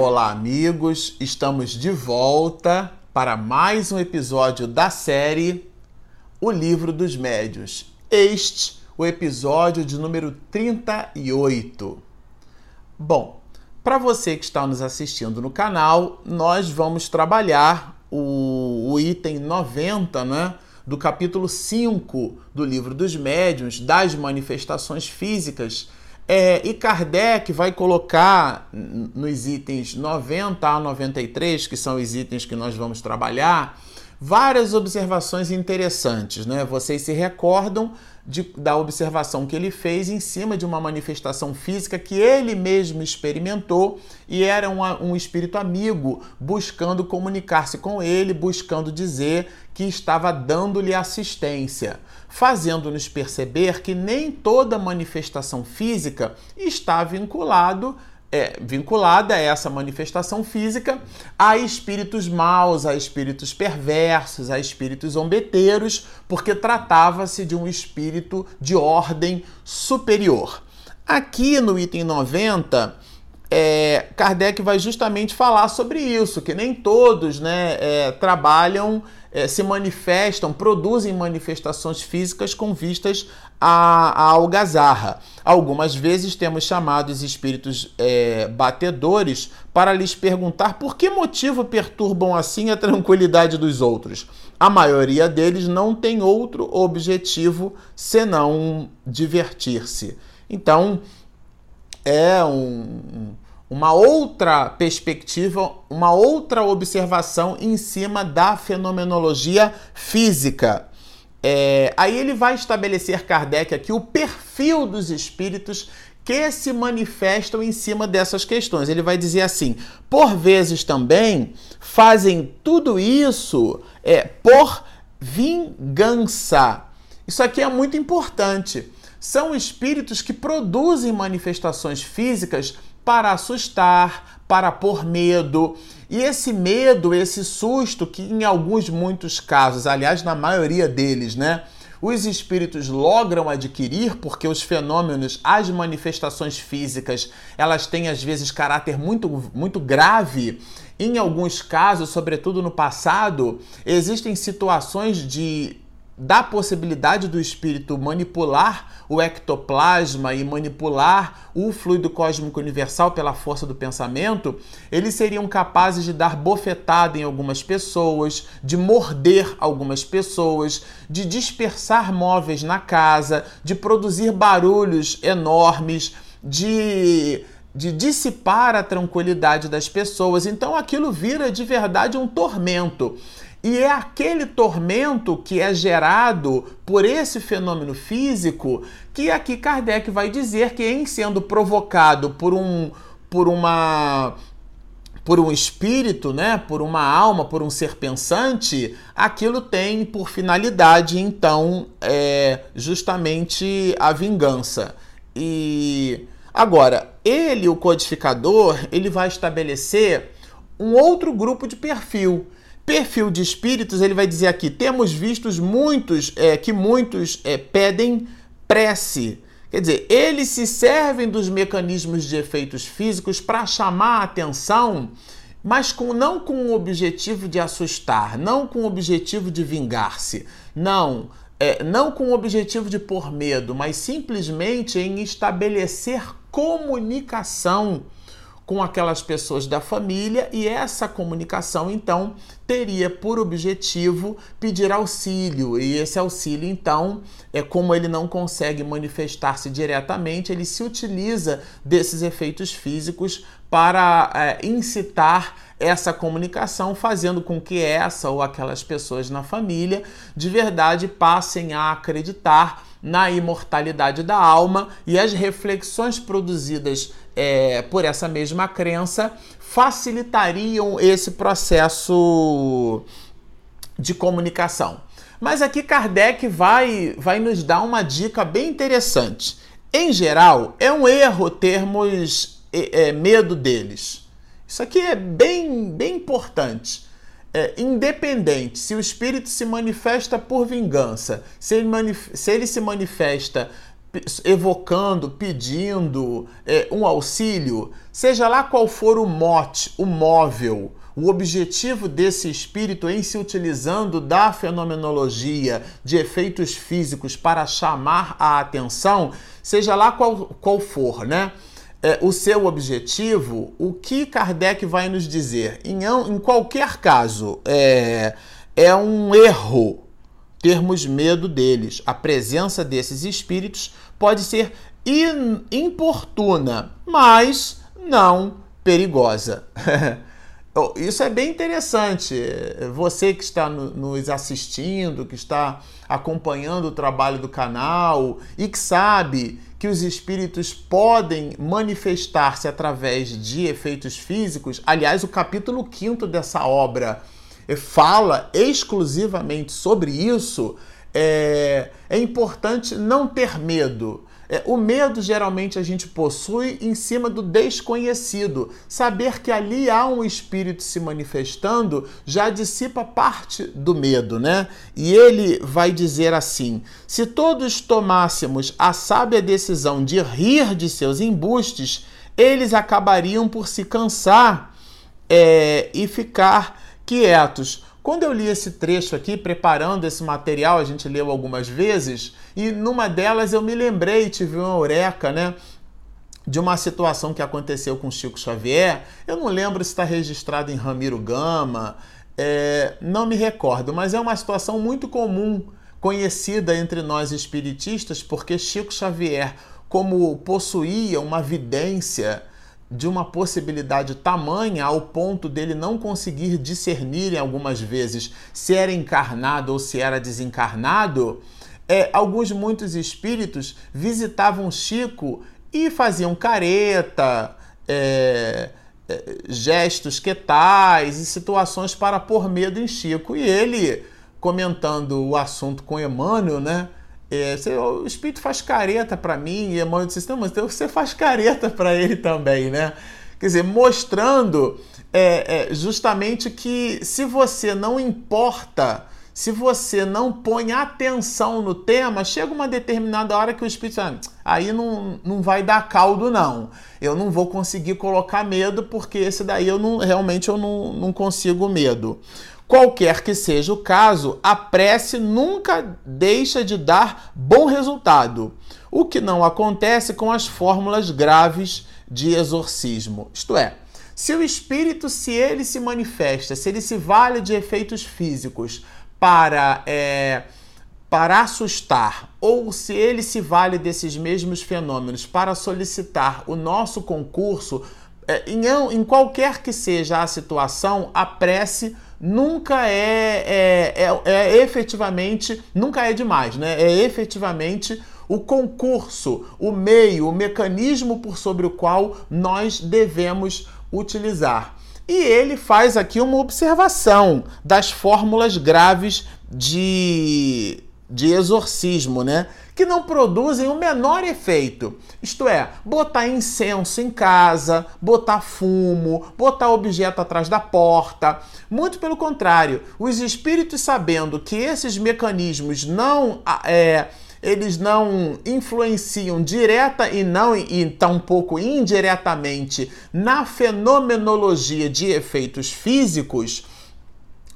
Olá, amigos! Estamos de volta para mais um episódio da série O Livro dos Médios. Este, o episódio de número 38. Bom, para você que está nos assistindo no canal, nós vamos trabalhar o, o item 90, né? Do capítulo 5 do Livro dos Médiuns, das manifestações físicas é, e Kardec vai colocar nos itens 90 a 93, que são os itens que nós vamos trabalhar, várias observações interessantes. Né? Vocês se recordam de, da observação que ele fez em cima de uma manifestação física que ele mesmo experimentou e era um, um espírito amigo buscando comunicar-se com ele, buscando dizer que estava dando-lhe assistência, fazendo-nos perceber que nem toda manifestação física está vinculado é, vinculada a essa manifestação física a espíritos maus, a espíritos perversos, a espíritos zombeteiros, porque tratava-se de um espírito de ordem superior. Aqui no item 90, é, Kardec vai justamente falar sobre isso, que nem todos né, é, trabalham, é, se manifestam, produzem manifestações físicas com vistas à, à algazarra. Algumas vezes temos chamados espíritos é, batedores para lhes perguntar por que motivo perturbam assim a tranquilidade dos outros. A maioria deles não tem outro objetivo senão divertir-se. Então, é um, uma outra perspectiva, uma outra observação em cima da fenomenologia física. É, aí ele vai estabelecer Kardec aqui o perfil dos espíritos que se manifestam em cima dessas questões. Ele vai dizer assim: por vezes também fazem tudo isso é, por vingança. Isso aqui é muito importante são espíritos que produzem manifestações físicas para assustar, para pôr medo. E esse medo, esse susto, que em alguns, muitos casos, aliás, na maioria deles, né? Os espíritos logram adquirir porque os fenômenos, as manifestações físicas, elas têm às vezes caráter muito, muito grave. Em alguns casos, sobretudo no passado, existem situações de da possibilidade do espírito manipular o ectoplasma e manipular o fluido cósmico universal pela força do pensamento, eles seriam capazes de dar bofetada em algumas pessoas, de morder algumas pessoas, de dispersar móveis na casa, de produzir barulhos enormes, de de dissipar a tranquilidade das pessoas. Então aquilo vira de verdade um tormento. E é aquele tormento que é gerado por esse fenômeno físico que aqui Kardec vai dizer que, em sendo provocado por um, por uma por um espírito, né, por uma alma, por um ser pensante, aquilo tem por finalidade, então, é justamente a vingança. E agora, ele, o codificador, ele vai estabelecer um outro grupo de perfil perfil de espíritos, ele vai dizer aqui: temos vistos muitos é, que muitos é, pedem prece. Quer dizer, eles se servem dos mecanismos de efeitos físicos para chamar a atenção, mas com, não com o objetivo de assustar, não com o objetivo de vingar-se, não, é, não com o objetivo de pôr medo, mas simplesmente em estabelecer comunicação com aquelas pessoas da família e essa comunicação então teria por objetivo pedir auxílio. E esse auxílio então é como ele não consegue manifestar-se diretamente ele se utiliza desses efeitos físicos para é, incitar essa comunicação, fazendo com que essa ou aquelas pessoas na família de verdade passem a acreditar na imortalidade da alma e as reflexões produzidas é, por essa mesma crença facilitariam esse processo de comunicação. Mas aqui Kardec vai, vai nos dar uma dica bem interessante. Em geral, é um erro termos é, é, medo deles. Isso aqui é bem, bem importante. É, independente se o espírito se manifesta por vingança, se ele, se ele se manifesta evocando, pedindo é, um auxílio, seja lá qual for o mote, o móvel, o objetivo desse espírito em se utilizando da fenomenologia de efeitos físicos para chamar a atenção, seja lá qual, qual for, né? É, o seu objetivo, o que Kardec vai nos dizer? Em, em qualquer caso, é, é um erro termos medo deles. A presença desses espíritos pode ser in, importuna, mas não perigosa. Isso é bem interessante. Você que está nos assistindo, que está acompanhando o trabalho do canal e que sabe que os espíritos podem manifestar-se através de efeitos físicos. Aliás, o capítulo 5 dessa obra fala exclusivamente sobre isso, é, é importante não ter medo. É, o medo geralmente a gente possui em cima do desconhecido. Saber que ali há um espírito se manifestando já dissipa parte do medo, né? E ele vai dizer assim: se todos tomássemos a sábia decisão de rir de seus embustes, eles acabariam por se cansar é, e ficar quietos. Quando eu li esse trecho aqui, preparando esse material, a gente leu algumas vezes, e numa delas eu me lembrei, tive uma eureka, né? De uma situação que aconteceu com Chico Xavier. Eu não lembro se está registrado em Ramiro Gama, é, não me recordo, mas é uma situação muito comum, conhecida entre nós espiritistas, porque Chico Xavier, como possuía uma vidência de uma possibilidade tamanha ao ponto dele não conseguir discernir algumas vezes se era encarnado ou se era desencarnado, é, alguns muitos espíritos visitavam Chico e faziam careta, é, é, gestos que tais e situações para pôr medo em Chico. E ele, comentando o assunto com Emmanuel, né? É, você, o espírito faz careta para mim, e Emmanuel disse, não, mas você faz careta para ele também, né? Quer dizer, mostrando é, é, justamente que se você não importa, se você não põe atenção no tema, chega uma determinada hora que o espírito ah, aí não, não vai dar caldo, não. Eu não vou conseguir colocar medo, porque esse daí eu não realmente eu não, não consigo medo. Qualquer que seja o caso, a prece nunca deixa de dar bom resultado, o que não acontece com as fórmulas graves de exorcismo. Isto é, se o espírito, se ele se manifesta, se ele se vale de efeitos físicos para, é, para assustar, ou se ele se vale desses mesmos fenômenos para solicitar o nosso concurso, é, em, em qualquer que seja a situação, a prece nunca é, é, é, é efetivamente, nunca é demais, né? É efetivamente o concurso, o meio, o mecanismo por sobre o qual nós devemos utilizar. E ele faz aqui uma observação das fórmulas graves de, de exorcismo, né? que não produzem o menor efeito. Isto é, botar incenso em casa, botar fumo, botar objeto atrás da porta. Muito pelo contrário, os espíritos sabendo que esses mecanismos não é, eles não influenciam direta e não e tampouco indiretamente na fenomenologia de efeitos físicos,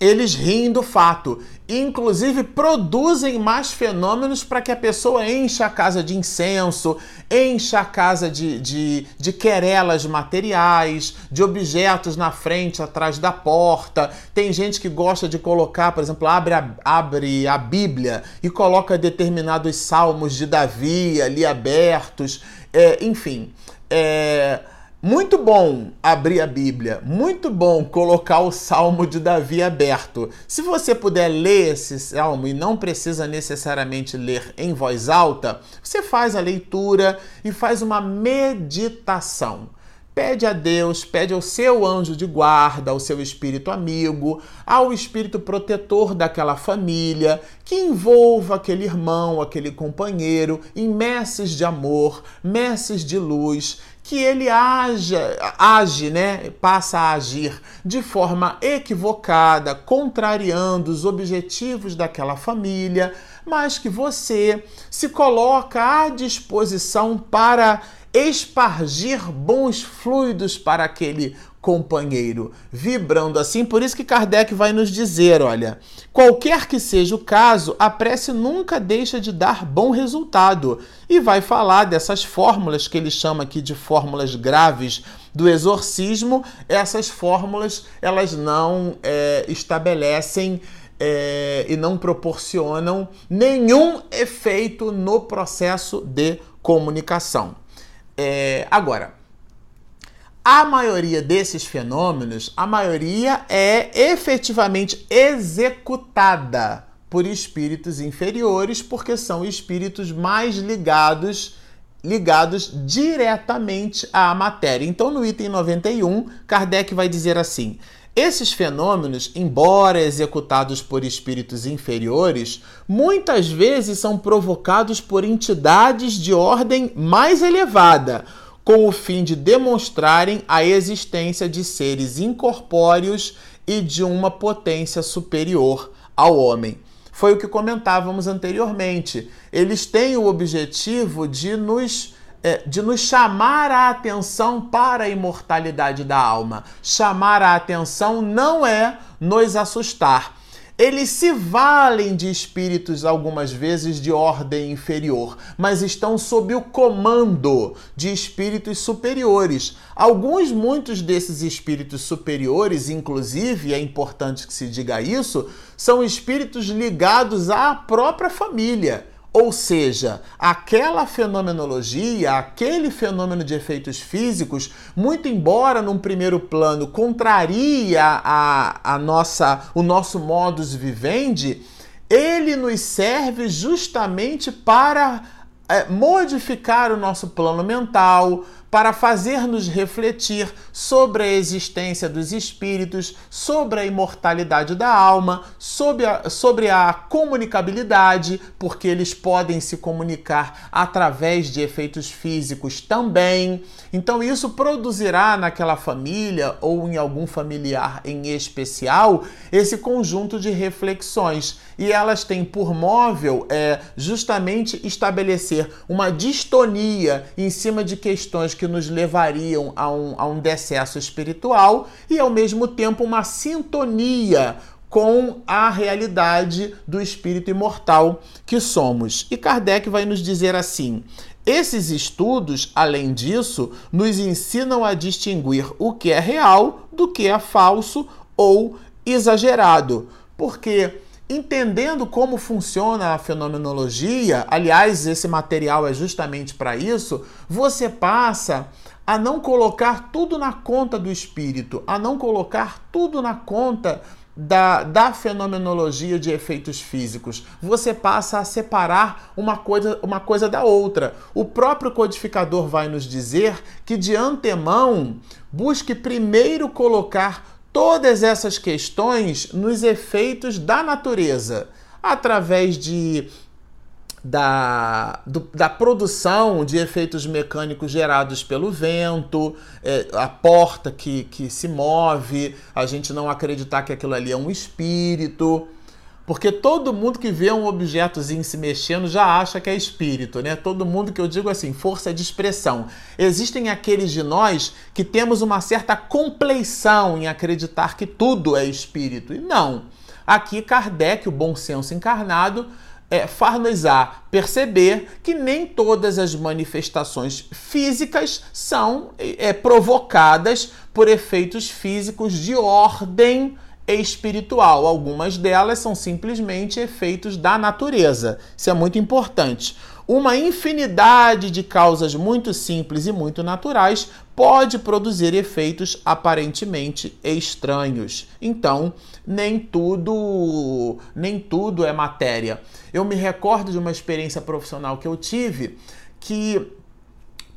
eles riem do fato. Inclusive produzem mais fenômenos para que a pessoa encha a casa de incenso, encha a casa de, de, de querelas materiais, de objetos na frente, atrás da porta. Tem gente que gosta de colocar, por exemplo, abre a, abre a Bíblia e coloca determinados salmos de Davi ali abertos. É, enfim. É, muito bom abrir a Bíblia, muito bom colocar o Salmo de Davi aberto. Se você puder ler esse salmo e não precisa necessariamente ler em voz alta, você faz a leitura e faz uma meditação. Pede a Deus, pede ao seu anjo de guarda, ao seu espírito amigo, ao espírito protetor daquela família, que envolva aquele irmão, aquele companheiro em messes de amor, messes de luz, que ele haja, age, né, passa a agir de forma equivocada, contrariando os objetivos daquela família, mas que você se coloca à disposição para espargir bons fluidos para aquele companheiro, vibrando assim. Por isso que Kardec vai nos dizer, olha, qualquer que seja o caso, a prece nunca deixa de dar bom resultado. E vai falar dessas fórmulas que ele chama aqui de fórmulas graves do exorcismo. Essas fórmulas, elas não é, estabelecem é, e não proporcionam nenhum efeito no processo de comunicação. É, agora, a maioria desses fenômenos, a maioria é efetivamente executada por espíritos inferiores, porque são espíritos mais ligados ligados diretamente à matéria. Então, no item 91, Kardec vai dizer assim: esses fenômenos, embora executados por espíritos inferiores, muitas vezes são provocados por entidades de ordem mais elevada com o fim de demonstrarem a existência de seres incorpóreos e de uma potência superior ao homem. Foi o que comentávamos anteriormente. Eles têm o objetivo de nos, de nos chamar a atenção para a imortalidade da alma. Chamar a atenção não é nos assustar, eles se valem de espíritos algumas vezes de ordem inferior, mas estão sob o comando de espíritos superiores. Alguns, muitos desses espíritos superiores, inclusive, é importante que se diga isso, são espíritos ligados à própria família ou seja, aquela fenomenologia, aquele fenômeno de efeitos físicos, muito embora num primeiro plano contraria a, a nossa, o nosso modus vivendi, ele nos serve justamente para é, modificar o nosso plano mental, para fazer-nos refletir sobre a existência dos espíritos, sobre a imortalidade da alma, sobre a, sobre a comunicabilidade, porque eles podem se comunicar através de efeitos físicos também. Então, isso produzirá naquela família ou em algum familiar em especial esse conjunto de reflexões. E elas têm por móvel é, justamente estabelecer uma distonia em cima de questões que nos levariam a um, a um decesso espiritual e, ao mesmo tempo, uma sintonia com a realidade do espírito imortal que somos. E Kardec vai nos dizer assim: esses estudos, além disso, nos ensinam a distinguir o que é real do que é falso ou exagerado. Porque Entendendo como funciona a fenomenologia, aliás, esse material é justamente para isso, você passa a não colocar tudo na conta do espírito, a não colocar tudo na conta da, da fenomenologia de efeitos físicos. Você passa a separar uma coisa, uma coisa da outra. O próprio codificador vai nos dizer que, de antemão, busque primeiro colocar todas essas questões nos efeitos da natureza, através de da, do, da produção de efeitos mecânicos gerados pelo vento, é, a porta que, que se move, a gente não acreditar que aquilo ali é um espírito. Porque todo mundo que vê um objetozinho se mexendo já acha que é espírito, né? Todo mundo que eu digo assim, força de expressão. Existem aqueles de nós que temos uma certa compleição em acreditar que tudo é espírito. E não. Aqui Kardec, o bom senso encarnado, é, far-nos-á perceber que nem todas as manifestações físicas são é, provocadas por efeitos físicos de ordem espiritual. Algumas delas são simplesmente efeitos da natureza. Isso é muito importante. Uma infinidade de causas muito simples e muito naturais pode produzir efeitos aparentemente estranhos. Então, nem tudo, nem tudo é matéria. Eu me recordo de uma experiência profissional que eu tive que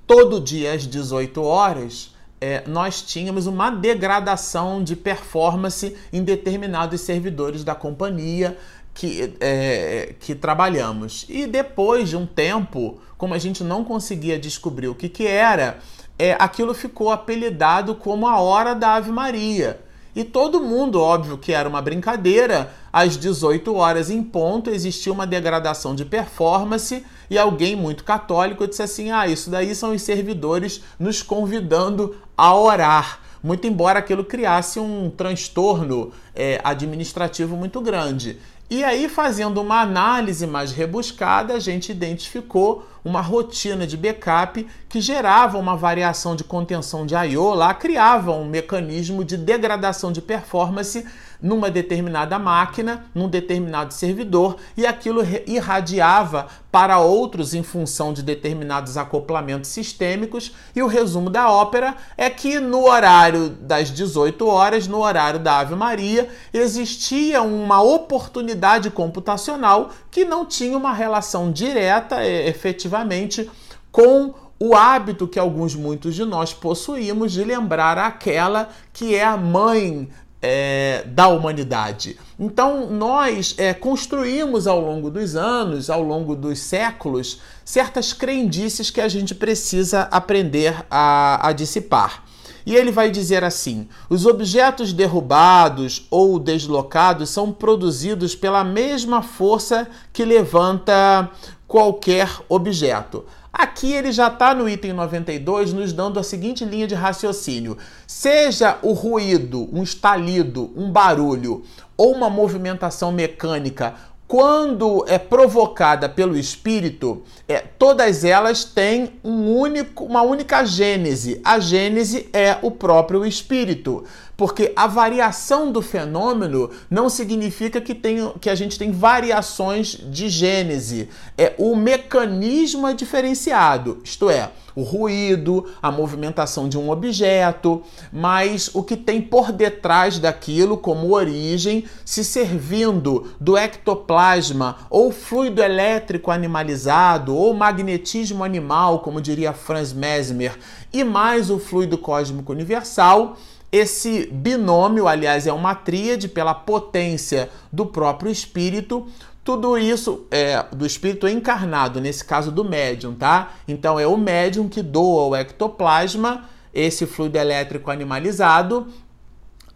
todo dia às 18 horas é, nós tínhamos uma degradação de performance em determinados servidores da companhia que, é, que trabalhamos. E depois de um tempo, como a gente não conseguia descobrir o que, que era, é, aquilo ficou apelidado como a Hora da Ave Maria. E todo mundo, óbvio que era uma brincadeira, às 18 horas em ponto existia uma degradação de performance e alguém muito católico disse assim: ah, isso daí são os servidores nos convidando a orar. Muito embora aquilo criasse um transtorno é, administrativo muito grande. E aí, fazendo uma análise mais rebuscada, a gente identificou uma rotina de backup que gerava uma variação de contenção de I/O, lá criava um mecanismo de degradação de performance numa determinada máquina, num determinado servidor, e aquilo irradiava para outros em função de determinados acoplamentos sistêmicos. E o resumo da ópera é que no horário das 18 horas, no horário da Ave Maria, existia uma oportunidade computacional que não tinha uma relação direta, efetivamente, com o hábito que alguns, muitos de nós possuímos de lembrar aquela que é a mãe é, da humanidade. Então, nós é, construímos ao longo dos anos, ao longo dos séculos, certas crendices que a gente precisa aprender a, a dissipar. E ele vai dizer assim: os objetos derrubados ou deslocados são produzidos pela mesma força que levanta qualquer objeto. Aqui ele já está no item 92, nos dando a seguinte linha de raciocínio: seja o ruído, um estalido, um barulho ou uma movimentação mecânica, quando é provocada pelo espírito, é, todas elas têm um único, uma única gênese. A gênese é o próprio espírito porque a variação do fenômeno não significa que, tem, que a gente tem variações de gênese. É o mecanismo é diferenciado, isto é, o ruído, a movimentação de um objeto, mas o que tem por detrás daquilo como origem, se servindo do ectoplasma ou fluido elétrico animalizado ou magnetismo animal, como diria Franz Mesmer, e mais o fluido cósmico universal, esse binômio, aliás, é uma tríade pela potência do próprio espírito. Tudo isso é do espírito encarnado, nesse caso do médium, tá? Então é o médium que doa o ectoplasma, esse fluido elétrico animalizado.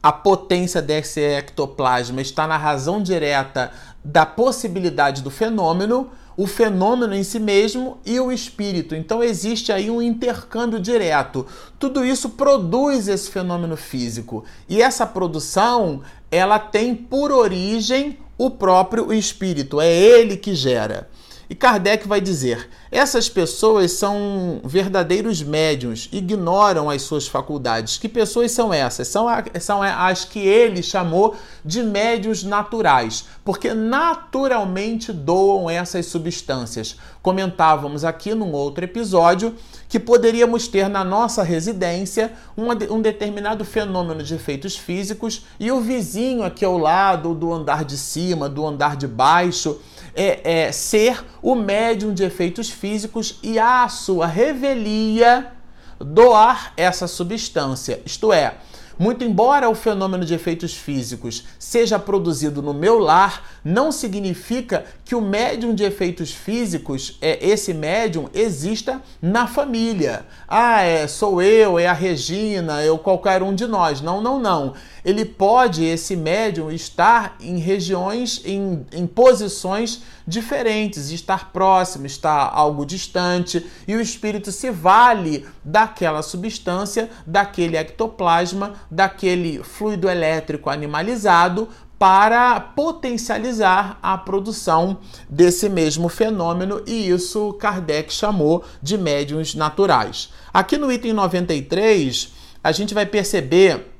A potência desse ectoplasma está na razão direta da possibilidade do fenômeno o fenômeno em si mesmo e o espírito. Então existe aí um intercâmbio direto. Tudo isso produz esse fenômeno físico. E essa produção, ela tem por origem o próprio espírito, é ele que gera. E Kardec vai dizer: essas pessoas são verdadeiros médiums, ignoram as suas faculdades. Que pessoas são essas? São, a, são as que ele chamou de médios naturais, porque naturalmente doam essas substâncias. Comentávamos aqui num outro episódio que poderíamos ter na nossa residência um, determinado fenômeno de efeitos físicos e o vizinho aqui ao lado, do andar de cima, do andar de baixo, é, é, ser o médium de efeitos físicos e a sua revelia doar essa substância. Isto é, muito embora o fenômeno de efeitos físicos seja produzido no meu lar, não significa que o médium de efeitos físicos, é esse médium, exista na família. Ah, é, sou eu, é a Regina, eu qualquer um de nós. Não, não, não. Ele pode, esse médium, estar em regiões, em, em posições diferentes, estar próximo, estar algo distante, e o espírito se vale daquela substância, daquele ectoplasma, daquele fluido elétrico animalizado para potencializar a produção desse mesmo fenômeno, e isso Kardec chamou de médiums naturais. Aqui no item 93, a gente vai perceber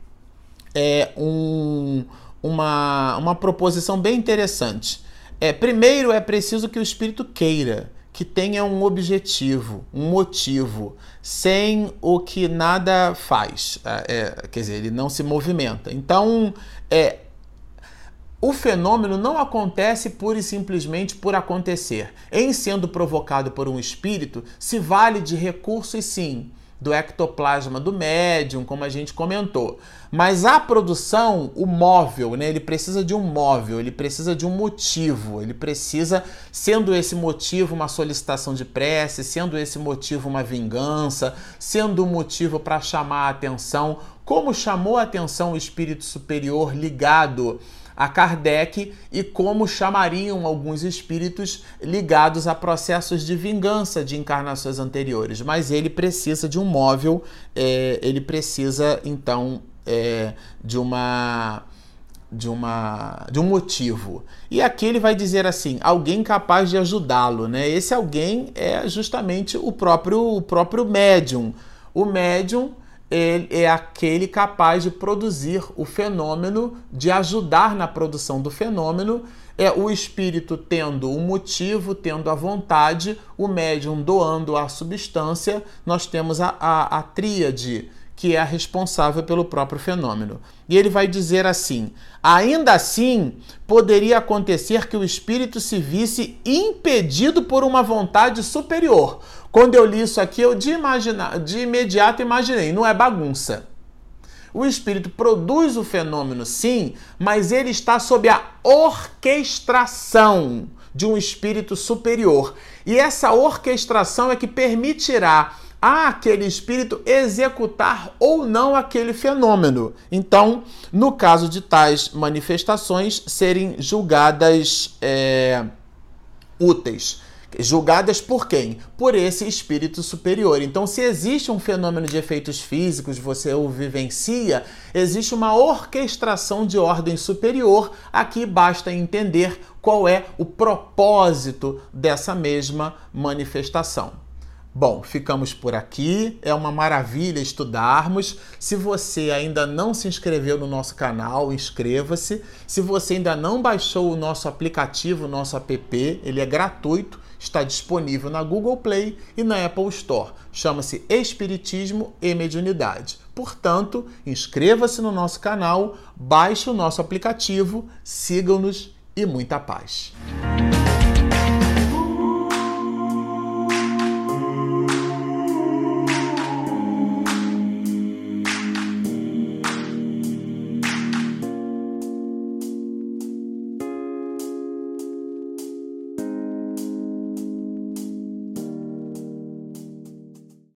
é, um, uma, uma proposição bem interessante. É, primeiro é preciso que o espírito queira, que tenha um objetivo, um motivo, sem o que nada faz. É, é, quer dizer, ele não se movimenta. Então, é, o fenômeno não acontece pura e simplesmente por acontecer. Em sendo provocado por um espírito, se vale de recursos sim do ectoplasma do médium, como a gente comentou. Mas a produção, o móvel, né, ele precisa de um móvel, ele precisa de um motivo, ele precisa, sendo esse motivo uma solicitação de prece, sendo esse motivo uma vingança, sendo um motivo para chamar a atenção, como chamou a atenção o espírito superior ligado a Kardec e como chamariam alguns espíritos ligados a processos de vingança de encarnações anteriores. Mas ele precisa de um móvel, é, ele precisa então é, de uma de uma de um motivo. E aqui ele vai dizer assim, alguém capaz de ajudá-lo, né? Esse alguém é justamente o próprio o próprio médium. O médium ele é aquele capaz de produzir o fenômeno, de ajudar na produção do fenômeno. É o espírito tendo o motivo, tendo a vontade, o médium doando a substância. Nós temos a, a, a tríade que é a responsável pelo próprio fenômeno. E ele vai dizer assim: ainda assim, poderia acontecer que o espírito se visse impedido por uma vontade superior, quando eu li isso aqui, eu de, imaginar, de imediato imaginei, não é bagunça. O espírito produz o fenômeno, sim, mas ele está sob a orquestração de um espírito superior. E essa orquestração é que permitirá aquele espírito executar ou não aquele fenômeno. Então, no caso de tais manifestações, serem julgadas é, úteis julgadas por quem? Por esse espírito superior. Então, se existe um fenômeno de efeitos físicos, você o vivencia, existe uma orquestração de ordem superior. Aqui basta entender qual é o propósito dessa mesma manifestação. Bom, ficamos por aqui. É uma maravilha estudarmos. Se você ainda não se inscreveu no nosso canal, inscreva-se. Se você ainda não baixou o nosso aplicativo, o nosso app, ele é gratuito está disponível na Google Play e na Apple Store. Chama-se Espiritismo e Mediunidade. Portanto, inscreva-se no nosso canal, baixe o nosso aplicativo, sigam-nos e muita paz.